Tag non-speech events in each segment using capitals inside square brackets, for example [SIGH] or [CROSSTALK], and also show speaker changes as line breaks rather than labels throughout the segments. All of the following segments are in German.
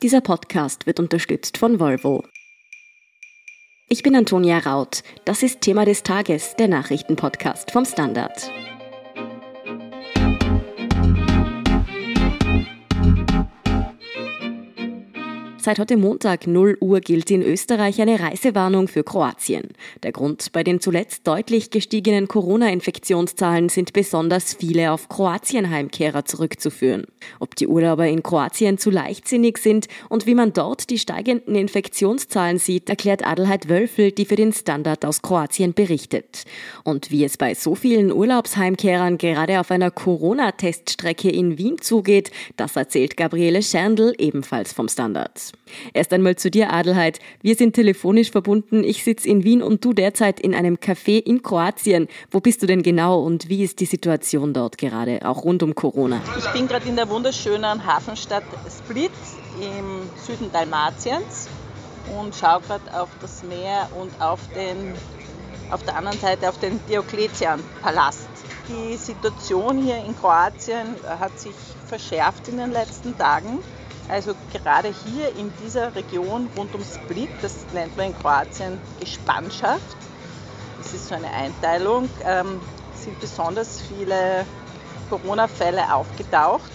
Dieser Podcast wird unterstützt von Volvo. Ich bin Antonia Raut. Das ist Thema des Tages, der Nachrichtenpodcast vom Standard. Seit heute Montag 0 Uhr gilt in Österreich eine Reisewarnung für Kroatien. Der Grund bei den zuletzt deutlich gestiegenen Corona-Infektionszahlen sind besonders viele auf Kroatien-Heimkehrer zurückzuführen. Ob die Urlauber in Kroatien zu leichtsinnig sind und wie man dort die steigenden Infektionszahlen sieht, erklärt Adelheid Wölfel, die für den Standard aus Kroatien berichtet. Und wie es bei so vielen Urlaubsheimkehrern gerade auf einer Corona-Teststrecke in Wien zugeht, das erzählt Gabriele Scherndl ebenfalls vom Standard. Erst einmal zu dir, Adelheid. Wir sind telefonisch verbunden. Ich sitze in Wien und du derzeit in einem Café in Kroatien. Wo bist du denn genau und wie ist die Situation dort gerade, auch rund um Corona?
Ich bin gerade in der wunderschönen Hafenstadt Split im Süden Dalmatiens und schaue gerade auf das Meer und auf, den, auf der anderen Seite auf den Diokletian-Palast. Die Situation hier in Kroatien hat sich verschärft in den letzten Tagen. Also gerade hier in dieser Region rund um Split, das nennt man in Kroatien Gespannschaft, das ist so eine Einteilung, ähm, sind besonders viele Corona-Fälle aufgetaucht.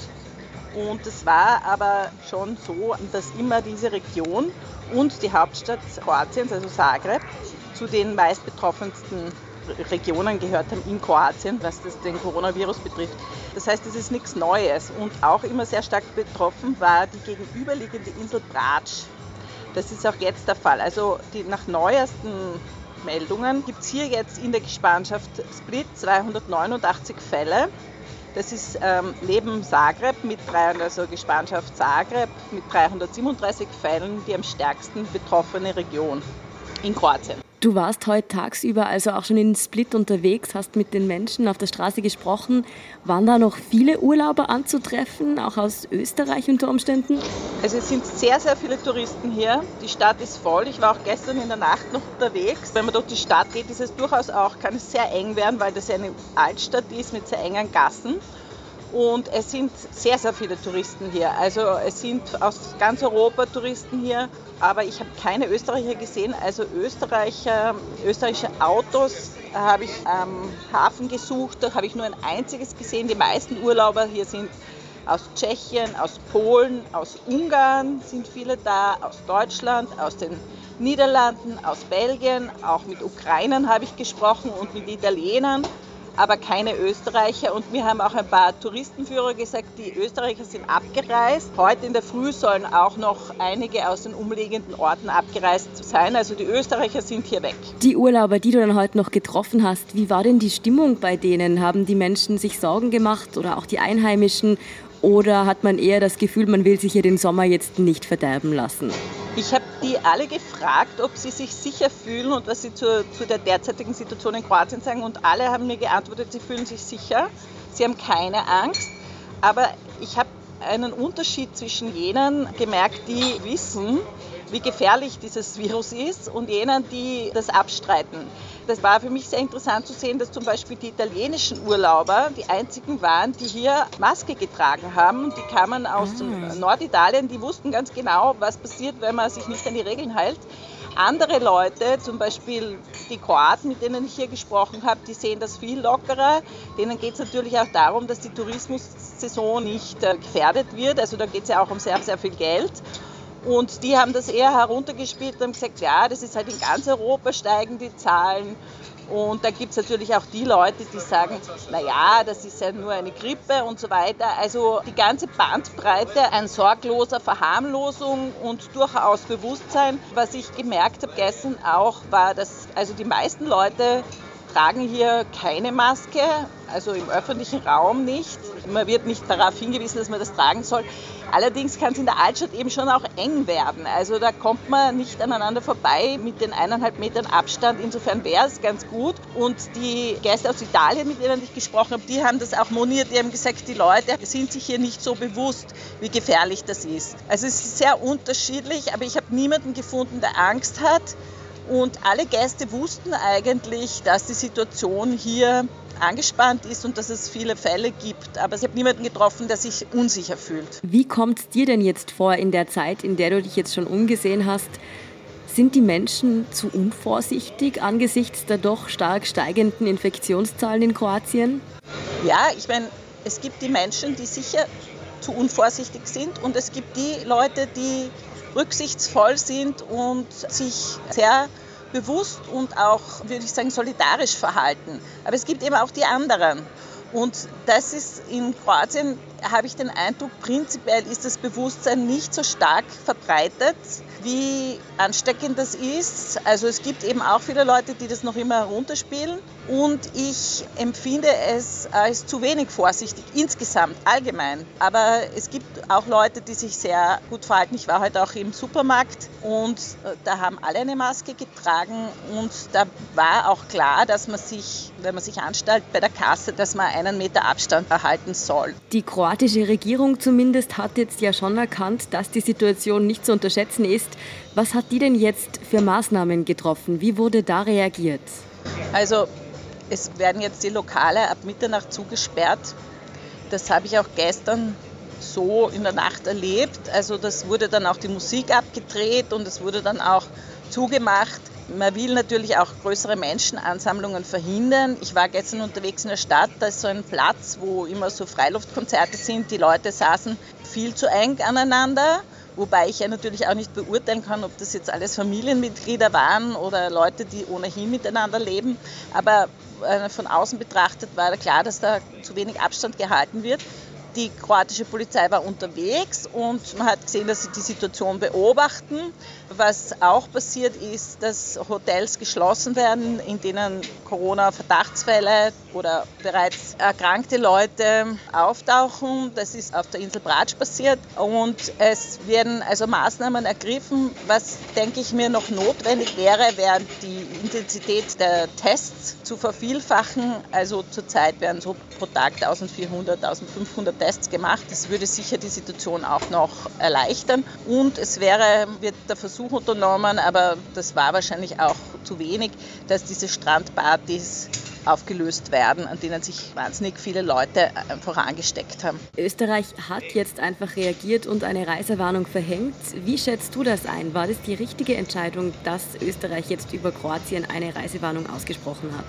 Und es war aber schon so, dass immer diese Region und die Hauptstadt Kroatiens, also Zagreb, zu den meistbetroffensten Regionen gehört haben in Kroatien, was das den Coronavirus betrifft. Das heißt, es ist nichts Neues. Und auch immer sehr stark betroffen war die gegenüberliegende Insel Bratsch. Das ist auch jetzt der Fall. Also die, nach neuesten Meldungen gibt es hier jetzt in der Gespanschaft Split 289 Fälle. Das ist ähm, neben Zagreb mit 300, also Gespanschaft Zagreb mit 337 Fällen die am stärksten betroffene Region in Kroatien.
Du warst heute tagsüber also auch schon in Split unterwegs, hast mit den Menschen auf der Straße gesprochen. Waren da noch viele Urlauber anzutreffen, auch aus Österreich unter Umständen?
Also es sind sehr, sehr viele Touristen hier. Die Stadt ist voll. Ich war auch gestern in der Nacht noch unterwegs. Wenn man durch die Stadt geht, ist es durchaus auch, kann es sehr eng werden, weil das eine Altstadt ist mit sehr engen Gassen. Und es sind sehr, sehr viele Touristen hier. Also es sind aus ganz Europa Touristen hier, aber ich habe keine Österreicher gesehen. Also Österreicher, österreichische Autos habe ich am Hafen gesucht, da habe ich nur ein einziges gesehen. Die meisten Urlauber hier sind aus Tschechien, aus Polen, aus Ungarn sind viele da, aus Deutschland, aus den Niederlanden, aus Belgien, auch mit Ukrainern habe ich gesprochen und mit Italienern aber keine Österreicher. Und mir haben auch ein paar Touristenführer gesagt, die Österreicher sind abgereist. Heute in der Früh sollen auch noch einige aus den umliegenden Orten abgereist sein. Also die Österreicher sind hier weg.
Die Urlauber, die du dann heute noch getroffen hast, wie war denn die Stimmung bei denen? Haben die Menschen sich Sorgen gemacht oder auch die Einheimischen? Oder hat man eher das Gefühl, man will sich hier den Sommer jetzt nicht verderben lassen?
Ich habe die alle gefragt, ob sie sich sicher fühlen und was sie zu, zu der derzeitigen Situation in Kroatien sagen. Und alle haben mir geantwortet, sie fühlen sich sicher, sie haben keine Angst. Aber ich habe einen Unterschied zwischen jenen gemerkt, die wissen, wie gefährlich dieses Virus ist und jenen, die das abstreiten. Das war für mich sehr interessant zu sehen, dass zum Beispiel die italienischen Urlauber die einzigen waren, die hier Maske getragen haben. Die kamen aus ah. Norditalien, die wussten ganz genau, was passiert, wenn man sich nicht an die Regeln hält. Andere Leute, zum Beispiel die Kroaten, mit denen ich hier gesprochen habe, die sehen das viel lockerer. Denen geht es natürlich auch darum, dass die Tourismussaison nicht äh, gefährdet wird. Also da geht es ja auch um sehr, sehr viel Geld. Und die haben das eher heruntergespielt und haben gesagt, ja, das ist halt in ganz Europa steigen die Zahlen. Und da gibt es natürlich auch die Leute, die sagen, naja, das ist ja nur eine Grippe und so weiter. Also die ganze Bandbreite an sorgloser Verharmlosung und durchaus Bewusstsein. Was ich gemerkt habe gestern auch, war, dass also die meisten Leute tragen hier keine Maske, also im öffentlichen Raum nicht. Man wird nicht darauf hingewiesen, dass man das tragen soll. Allerdings kann es in der Altstadt eben schon auch eng werden. Also da kommt man nicht aneinander vorbei mit den eineinhalb Metern Abstand. Insofern wäre es ganz gut. Und die Gäste aus Italien, mit denen ich gesprochen habe, die haben das auch moniert. Die haben gesagt, die Leute sind sich hier nicht so bewusst, wie gefährlich das ist. Also es ist sehr unterschiedlich, aber ich habe niemanden gefunden, der Angst hat Und alle Gäste wussten eigentlich, dass die Situation hier angespannt ist und dass es viele Fälle gibt. Aber ich habe niemanden getroffen, der sich unsicher fühlt.
Wie kommt es dir denn jetzt vor in der Zeit, in der du dich jetzt schon umgesehen hast? Sind die Menschen zu unvorsichtig angesichts der doch stark steigenden Infektionszahlen in Kroatien?
Ja, ich meine, es gibt die Menschen, die sicher zu unvorsichtig sind und es gibt die Leute, die rücksichtsvoll sind und sich sehr bewusst und auch, würde ich sagen, solidarisch verhalten. Aber es gibt eben auch die anderen. Und das ist in Kroatien, habe ich den Eindruck, prinzipiell ist das Bewusstsein nicht so stark verbreitet, wie ansteckend das ist. Also es gibt eben auch viele Leute, die das noch immer herunterspielen. Und ich empfinde es als zu wenig vorsichtig, insgesamt, allgemein. Aber es gibt auch Leute, die sich sehr gut verhalten. Ich war heute auch im Supermarkt und äh, da haben alle eine Maske getragen. Und da war auch klar, dass man sich, wenn man sich anstellt bei der Kasse, dass man einen Meter Abstand erhalten soll.
Die kroatische Regierung zumindest hat jetzt ja schon erkannt, dass die Situation nicht zu unterschätzen ist. Was hat die denn jetzt für Maßnahmen getroffen? Wie wurde da reagiert?
Also es werden jetzt die Lokale ab Mitternacht zugesperrt. Das habe ich auch gestern so in der Nacht erlebt. Also das wurde dann auch die Musik abgedreht und es wurde dann auch zugemacht. Man will natürlich auch größere Menschenansammlungen verhindern. Ich war gestern unterwegs in der Stadt, da ist so ein Platz, wo immer so Freiluftkonzerte sind. Die Leute saßen viel zu eng aneinander Wobei ich ja natürlich auch nicht beurteilen kann, ob das jetzt alles Familienmitglieder waren oder Leute, die ohnehin miteinander leben. Aber äh, von außen betrachtet war klar, dass da zu wenig Abstand gehalten wird. Die kroatische Polizei war unterwegs und man hat gesehen, dass sie die Situation beobachten. Was auch passiert ist, dass Hotels geschlossen werden, in denen Corona-Verdachtsfälle oder bereits erkrankte Leute auftauchen. Das ist auf der Insel Bratsch passiert. Und es werden also Maßnahmen ergriffen. Was, denke ich mir, noch notwendig wäre, wäre die Intensität der Tests zu vervielfachen. Also zurzeit werden so pro Tag 1400, 1500 Tests gemacht. Das würde sicher die Situation auch noch erleichtern. Und es wäre, wird der Versuch unternommen, aber das war wahrscheinlich auch zu wenig, dass diese Strandpartys aufgelöst werden, an denen sich wahnsinnig viele Leute einfach angesteckt haben.
Österreich hat jetzt einfach reagiert und eine Reisewarnung verhängt. Wie schätzt du das ein? War das die richtige Entscheidung, dass Österreich jetzt über Kroatien eine Reisewarnung ausgesprochen hat?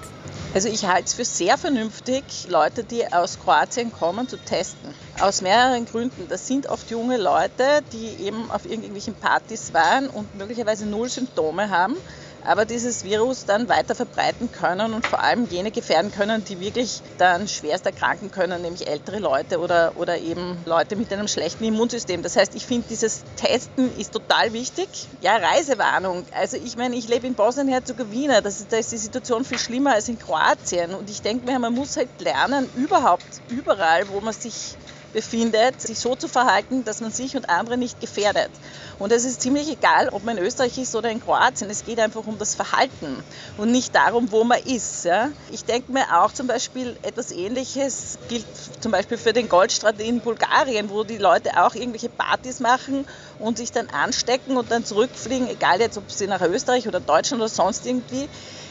Also ich halte es für sehr vernünftig, Leute, die aus Kroatien kommen, zu testen. Aus mehreren Gründen. Das sind oft junge Leute, die eben auf irgendwelchen Partys waren und möglicherweise null Symptome haben aber dieses Virus dann weiter verbreiten können und vor allem jene gefährden können, die wirklich dann schwerst erkranken können, nämlich ältere Leute oder, oder eben Leute mit einem schlechten Immunsystem. Das heißt, ich finde, dieses Testen ist total wichtig. Ja, Reisewarnung. Also ich meine, ich lebe in Bosnien-Herzegowina, da ist die Situation viel schlimmer als in Kroatien und ich denke mir, man muss halt lernen, überhaupt überall, wo man sich befindet, sich so zu verhalten, dass man sich und andere nicht gefährdet. Und es ist ziemlich egal, ob man in Österreich ist oder in Kroatien. Es geht einfach um das Verhalten und nicht darum, wo man ist. Ja? Ich denke mir auch zum Beispiel etwas Ähnliches gilt zum Beispiel für den Goldstrand in Bulgarien, wo die Leute auch irgendwelche Partys machen und sich dann anstecken und dann zurückfliegen, egal jetzt, ob sie nach Österreich oder Deutschland oder sonst irgendwie.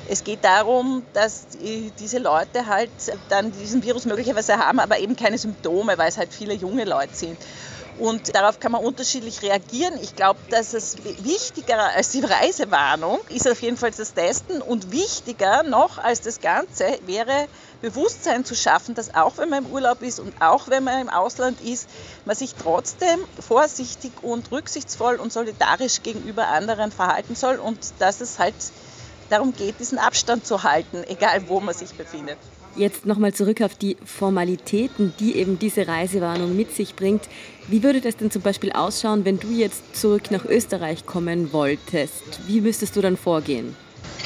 Es geht darum, dass diese Leute halt dann diesen Virus möglicherweise haben, aber eben keine Symptome, weil es halt viele junge Leute sind. Und darauf kann man unterschiedlich reagieren. Ich glaube, dass es wichtiger als die Reisewarnung ist auf jeden Fall das Testen und wichtiger noch als das Ganze wäre Bewusstsein zu schaffen, dass auch wenn man im Urlaub ist und auch wenn man im Ausland ist, man sich trotzdem vorsichtig und rücksichtsvoll und solidarisch gegenüber anderen verhalten soll und dass es halt darum geht, diesen Abstand zu halten, egal wo man sich befindet.
Jetzt nochmal zurück auf die Formalitäten, die eben diese Reisewarnung mit sich bringt. Wie würde das denn zum Beispiel ausschauen, wenn du jetzt zurück nach Österreich kommen wolltest? Wie müsstest du dann vorgehen?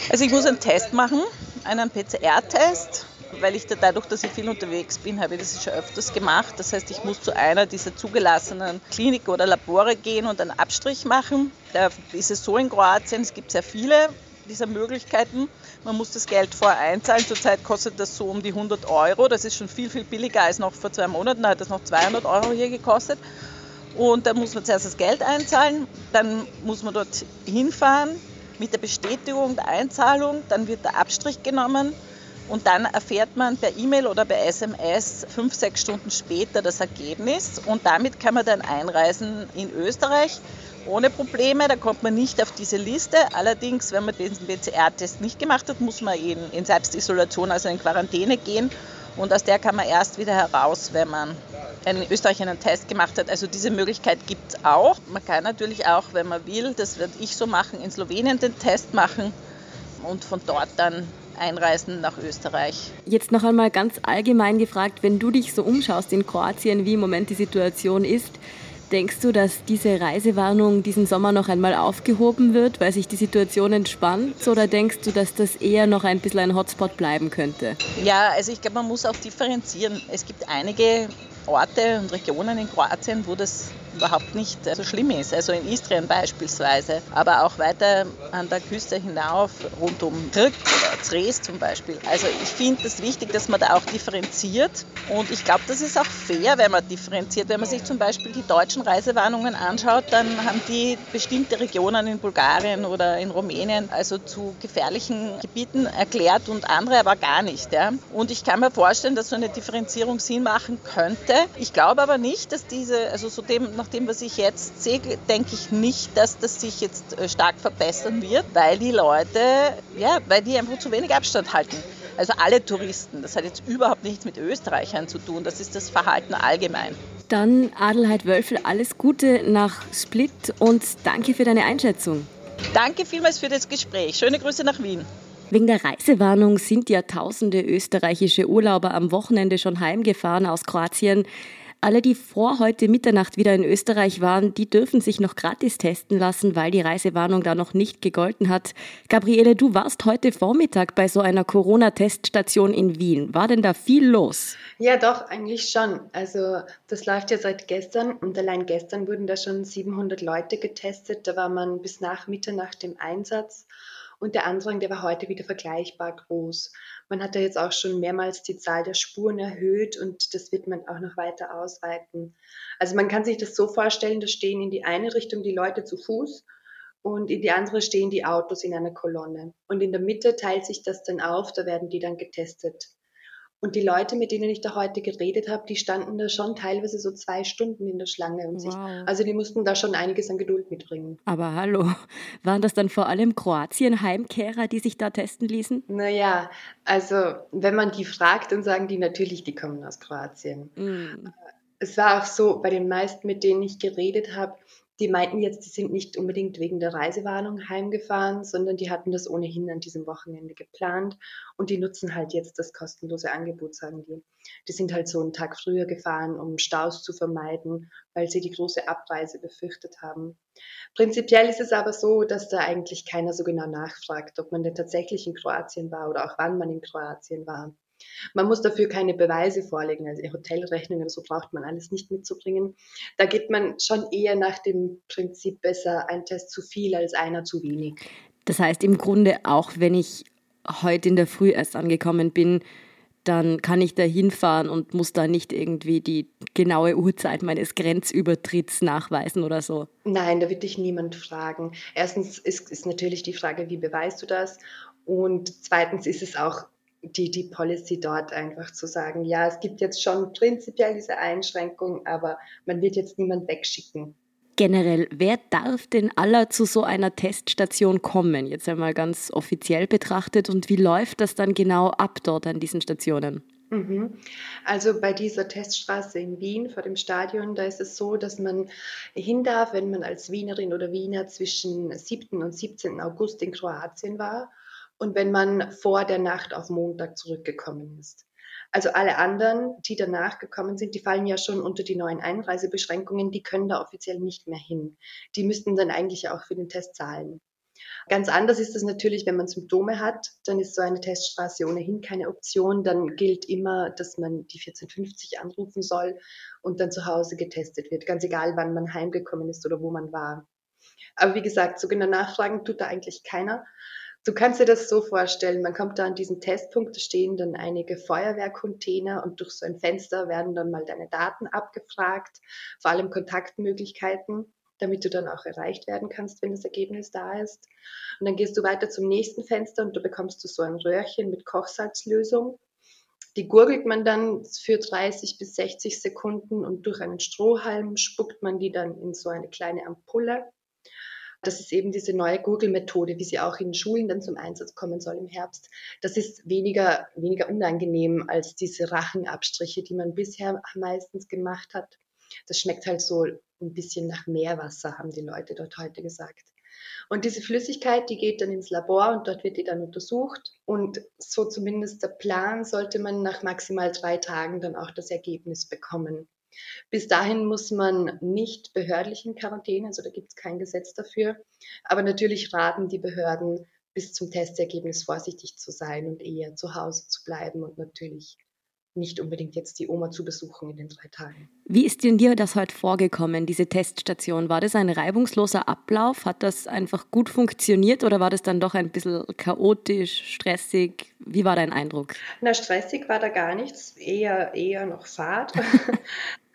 Also ich muss einen Test machen, einen PCR-Test, weil ich da dadurch, dass ich viel unterwegs bin, habe ich das schon öfters gemacht. Das heißt, ich muss zu einer dieser zugelassenen Kliniken oder Labore gehen und einen Abstrich machen. Da ist es so in Kroatien, es gibt sehr viele dieser Möglichkeiten. Man muss das Geld vorher einzahlen. Zurzeit kostet das so um die 100 Euro. Das ist schon viel, viel billiger als noch vor zwei Monaten. Da hat das noch 200 Euro hier gekostet. Und dann muss man zuerst das Geld einzahlen, dann muss man dort hinfahren, mit der Bestätigung der Einzahlung, dann wird der Abstrich genommen und dann erfährt man per E-Mail oder per SMS fünf, sechs Stunden später das Ergebnis und damit kann man dann einreisen in Österreich ohne Probleme. Da kommt man nicht auf diese Liste. Allerdings, wenn man diesen PCR-Test nicht gemacht hat, muss man in, in Selbstisolation, also in Quarantäne gehen. Und aus der kann man erst wieder heraus, wenn man in Österreich einen Test gemacht hat. Also diese Möglichkeit gibt es auch. Man kann natürlich auch, wenn man will, das werde ich so machen, in Slowenien den Test machen und von dort dann einreisen nach Österreich.
Jetzt noch einmal ganz allgemein gefragt, wenn du dich so umschaust in Kroatien, wie im Moment die Situation ist, Denkst du, dass diese Reisewarnung diesen Sommer noch einmal aufgehoben wird, weil sich die Situation entspannt? Oder denkst du, dass das eher noch ein bisschen ein Hotspot bleiben könnte?
Ja, also ich glaube, man muss auch differenzieren. Es gibt einige Orte und Regionen in Kroatien, wo das überhaupt nicht so schlimm ist. Also in Istrien beispielsweise, aber auch weiter an der Küste hinauf, rund um Krk oder Zres zum Beispiel. Also ich finde es das wichtig, dass man da auch differenziert und ich glaube, das ist auch fair, wenn man differenziert. Wenn man sich zum Beispiel die deutschen Reisewarnungen anschaut, dann haben die bestimmte Regionen in Bulgarien oder in Rumänien also zu gefährlichen Gebieten erklärt und andere aber gar nicht. Ja. Und ich kann mir vorstellen, dass so eine Differenzierung Sinn machen könnte. Ich glaube aber nicht, dass diese, also so dem, nach dem, was ich jetzt sehe, denke ich nicht, dass das sich jetzt äh, stark verbessern wird, weil die Leute, ja, weil die einfach zu wenig Abstand halten. Also alle Touristen, das hat jetzt überhaupt nichts mit Österreichern zu tun, das ist das Verhalten allgemein.
Dann Adelheid Wölfel, alles Gute nach Split und danke für deine Einschätzung.
Danke vielmals für das Gespräch. Schöne Grüße nach Wien.
Wegen der Reisewarnung sind ja tausende österreichische Urlauber am Wochenende schon heimgefahren aus Kroatien. Alle, die vor heute Mitternacht wieder in Österreich waren, die dürfen sich noch gratis testen lassen, weil die Reisewarnung da noch nicht gegolten hat. Gabriele, du warst heute Vormittag bei so einer Corona-Teststation in Wien. War denn da viel los?
Ja, doch, eigentlich schon. Also das läuft ja seit gestern und allein gestern wurden da schon 700 Leute getestet. Da war man bis nach Mitternacht im Einsatz und der Andrang, der war heute wieder vergleichbar groß. Man hat ja jetzt auch schon mehrmals die Zahl der Spuren erhöht und das wird man auch noch weiter ausweiten. Also man kann sich das so vorstellen, da stehen in die eine Richtung die Leute zu Fuß und in die andere stehen die Autos in einer Kolonne. Und in der Mitte teilt sich das dann auf, da werden die dann getestet. Und die Leute, mit denen ich da heute geredet habe, die standen da schon teilweise so zwei Stunden in der Schlange. Und wow. sich, also die mussten da schon einiges an Geduld mitbringen.
Aber hallo, [LAUGHS] waren das dann vor allem Kroatien-Heimkehrer, die sich da testen ließen?
Naja, also wenn man die fragt, dann sagen die natürlich, die kommen aus Kroatien. Mm. Es war auch so, bei den meisten, mit denen ich geredet habe, die meinten jetzt, die sind nicht unbedingt wegen der Reisewarnung heimgefahren, sondern die hatten das ohnehin an diesem Wochenende geplant und die nutzen halt jetzt das kostenlose Angebot, sagen die. Die sind halt so einen Tag früher gefahren, um Staus zu vermeiden, weil sie die große Abreise befürchtet haben. Prinzipiell ist es aber so, dass da eigentlich keiner so genau nachfragt, ob man denn tatsächlich in Kroatien war oder auch wann man in Kroatien war. Man muss dafür keine Beweise vorlegen, also Hotelrechnungen oder so braucht man alles nicht mitzubringen. Da geht man schon eher nach dem Prinzip besser ein Test zu viel als einer zu wenig.
Das heißt im Grunde auch, wenn ich heute in der Früh erst angekommen bin, dann kann ich da hinfahren und muss da nicht irgendwie die genaue Uhrzeit meines Grenzübertritts nachweisen oder so.
Nein, da wird dich niemand fragen. Erstens ist, ist natürlich die Frage, wie beweist du das? Und zweitens ist es auch die, die Policy dort einfach zu sagen, ja, es gibt jetzt schon prinzipiell diese Einschränkung, aber man wird jetzt niemand wegschicken.
Generell, wer darf denn aller zu so einer Teststation kommen? Jetzt einmal ganz offiziell betrachtet. Und wie läuft das dann genau ab dort an diesen Stationen?
Mhm. Also bei dieser Teststraße in Wien vor dem Stadion, da ist es so, dass man hin darf, wenn man als Wienerin oder Wiener zwischen 7. und 17. August in Kroatien war und wenn man vor der Nacht auf Montag zurückgekommen ist. Also alle anderen, die danach gekommen sind, die fallen ja schon unter die neuen Einreisebeschränkungen, die können da offiziell nicht mehr hin. Die müssten dann eigentlich auch für den Test zahlen. Ganz anders ist es natürlich, wenn man Symptome hat, dann ist so eine Teststraße ohnehin keine Option. Dann gilt immer, dass man die 1450 anrufen soll und dann zu Hause getestet wird, ganz egal, wann man heimgekommen ist oder wo man war. Aber wie gesagt, so genau nachfragen tut da eigentlich keiner. Du kannst dir das so vorstellen, man kommt da an diesen Testpunkt, da stehen dann einige Feuerwehrcontainer und durch so ein Fenster werden dann mal deine Daten abgefragt, vor allem Kontaktmöglichkeiten. damit du dann auch erreicht werden kannst, wenn das Ergebnis da ist. Und dann gehst du weiter zum nächsten Fenster und da bekommst du so ein Röhrchen mit Kochsalzlösung. Die gurgelt man dann für 30 bis 60 Sekunden und durch einen Strohhalm spuckt man die dann in so eine kleine Ampulle. Das ist eben diese neue Gurgelmethode, wie sie auch in Schulen dann zum Einsatz kommen soll im Herbst. Das ist weniger, weniger unangenehm als diese Rachenabstriche, die man bisher meistens gemacht hat. Das schmeckt halt so ein bisschen nach Meerwasser, haben die Leute dort heute gesagt. Und diese Flüssigkeit, die geht dann ins Labor und dort wird die dann untersucht. Und so zumindest der Plan, sollte man nach maximal drei Tagen dann auch das Ergebnis bekommen. Bis dahin muss man nicht behördlich in Quarantäne, also da gibt es kein Gesetz dafür. Aber natürlich raten die Behörden, bis zum Testergebnis vorsichtig zu sein und eher zu Hause zu bleiben und natürlich nicht unbedingt jetzt die Oma zu besuchen in den drei Tagen.
Wie ist denn dir das heute vorgekommen, diese Teststation? War das ein reibungsloser Ablauf? Hat das einfach gut funktioniert oder war das dann doch ein bisschen chaotisch, stressig? Wie war dein Eindruck?
Na, stressig war da gar nichts, eher, eher noch Fahrt. [LAUGHS]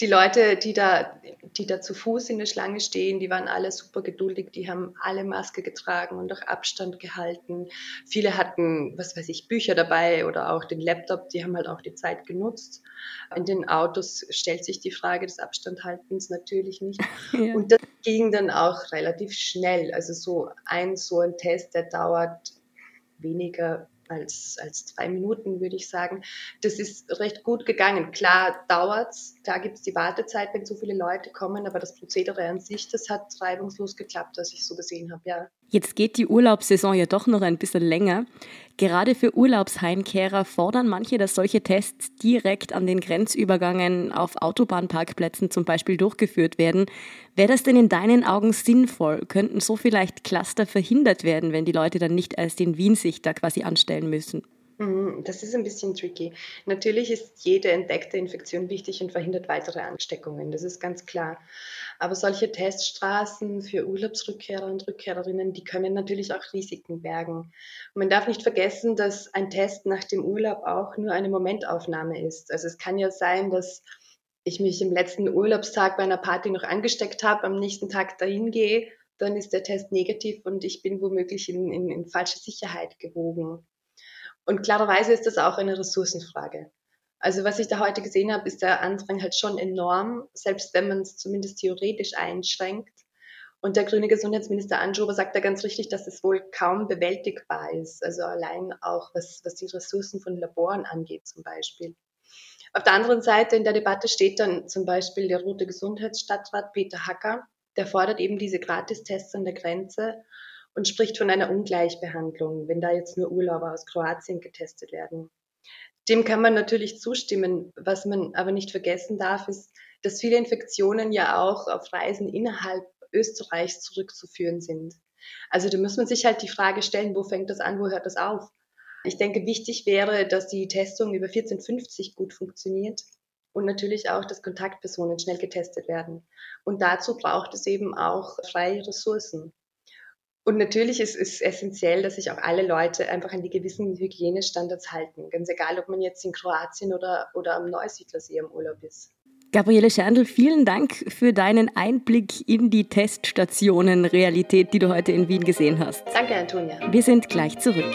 die Leute, die da, die da zu Fuß in der Schlange stehen, die waren alle super geduldig, die haben alle Maske getragen und auch Abstand gehalten. Viele hatten, was weiß ich, Bücher dabei oder auch den Laptop, die haben halt auch die Zeit genutzt. In den Autos stellt sich die Frage des Abstandhaltens natürlich nicht. [LAUGHS] Ja. Und das ging dann auch relativ schnell. Also so ein, so ein Test, der dauert weniger als, als zwei Minuten, würde ich sagen. Das ist recht gut gegangen. Klar dauert's, da gibt es die Wartezeit, wenn so viele Leute kommen, aber das Prozedere an sich, das hat reibungslos geklappt, was ich so gesehen habe, ja.
Jetzt geht die Urlaubssaison ja doch noch ein bisschen länger. Gerade für Urlaubsheimkehrer fordern manche, dass solche Tests direkt an den Grenzübergangen auf Autobahnparkplätzen zum Beispiel durchgeführt werden. Wäre das denn in deinen Augen sinnvoll? Könnten so vielleicht Cluster verhindert werden, wenn die Leute dann nicht erst in Wien sich da quasi anstellen müssen?
Mhm, das ist ein bisschen tricky. Natürlich ist jede entdeckte Infektion wichtig und verhindert weitere Ansteckungen, das ist ganz klar. Aber solche Teststraßen für Urlaubsrückkehrer und Rückkehrerinnen, die können natürlich auch Risiken bergen. Und man darf nicht vergessen, dass ein Test nach dem Urlaub auch nur eine Momentaufnahme ist. Also es kann ja sein, dass ich mich im letzten Urlaubstag bei einer Party noch angesteckt habe, am nächsten Tag dahin gehe, dann ist der Test negativ und ich bin womöglich in, in, in falsche Sicherheit gewogen. Und klarerweise ist das auch eine Ressourcenfrage. Also was ich da heute gesehen habe, ist der Andrang halt schon enorm, selbst wenn man es zumindest theoretisch einschränkt. Und der grüne Gesundheitsminister Anschober sagt da ganz richtig, dass es wohl kaum bewältigbar ist. Also allein auch was, was die Ressourcen von Laboren angeht zum Beispiel. Auf der anderen Seite in der Debatte steht dann zum Beispiel der rote Gesundheitsstadtrat Peter Hacker, der fordert eben diese Gratistests an der Grenze und spricht von einer Ungleichbehandlung, wenn da jetzt nur Urlauber aus Kroatien getestet werden. Dem kann man natürlich zustimmen. Was man aber nicht vergessen darf, ist, dass viele Infektionen ja auch auf Reisen innerhalb Österreichs zurückzuführen sind. Also da muss man sich halt die Frage stellen, wo fängt das an, wo hört das auf? Ich denke, wichtig wäre, dass die Testung über 1450 gut funktioniert und natürlich auch, dass Kontaktpersonen schnell getestet werden. Und dazu braucht es eben auch freie Ressourcen. Und natürlich ist es essentiell, dass sich auch alle Leute einfach an die gewissen Hygienestandards halten. Ganz egal, ob man jetzt in Kroatien oder, oder am Neusiedlersee im Urlaub ist.
Gabriele Scherndl, vielen Dank für deinen Einblick in die Teststationen-Realität, die du heute in Wien gesehen hast.
Danke, Antonia.
Wir sind gleich zurück.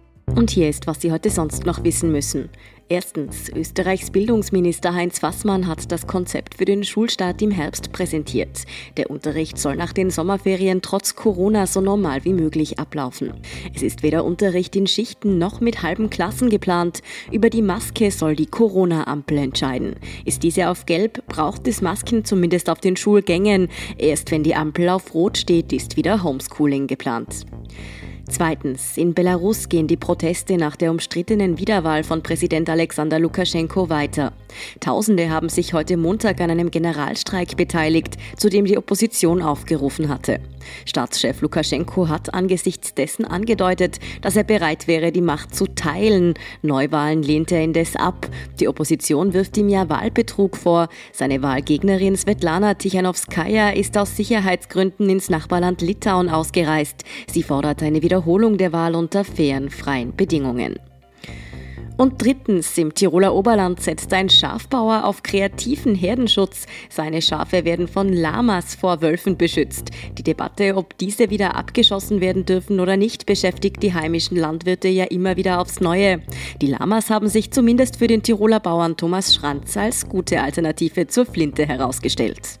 Und hier ist, was Sie heute sonst noch wissen müssen. Erstens, Österreichs Bildungsminister Heinz Fassmann hat das Konzept für den Schulstart im Herbst präsentiert. Der Unterricht soll nach den Sommerferien trotz Corona so normal wie möglich ablaufen. Es ist weder Unterricht in Schichten noch mit halben Klassen geplant. Über die Maske soll die Corona-Ampel entscheiden. Ist diese auf Gelb, braucht es Masken zumindest auf den Schulgängen. Erst wenn die Ampel auf Rot steht, ist wieder Homeschooling geplant. Zweitens, in Belarus gehen die Proteste nach der umstrittenen Wiederwahl von Präsident Alexander Lukaschenko weiter. Tausende haben sich heute Montag an einem Generalstreik beteiligt, zu dem die Opposition aufgerufen hatte. Staatschef Lukaschenko hat angesichts dessen angedeutet, dass er bereit wäre, die Macht zu teilen. Neuwahlen lehnt er indes ab. Die Opposition wirft ihm ja Wahlbetrug vor. Seine Wahlgegnerin Svetlana Tichanowskaja ist aus Sicherheitsgründen ins Nachbarland Litauen ausgereist. Sie fordert eine Wiederholung der Wahl unter fairen, freien Bedingungen. Und drittens, im Tiroler Oberland setzt ein Schafbauer auf kreativen Herdenschutz. Seine Schafe werden von Lamas vor Wölfen beschützt. Die Debatte, ob diese wieder abgeschossen werden dürfen oder nicht, beschäftigt die heimischen Landwirte ja immer wieder aufs Neue. Die Lamas haben sich zumindest für den Tiroler Bauern Thomas Schranz als gute Alternative zur Flinte herausgestellt.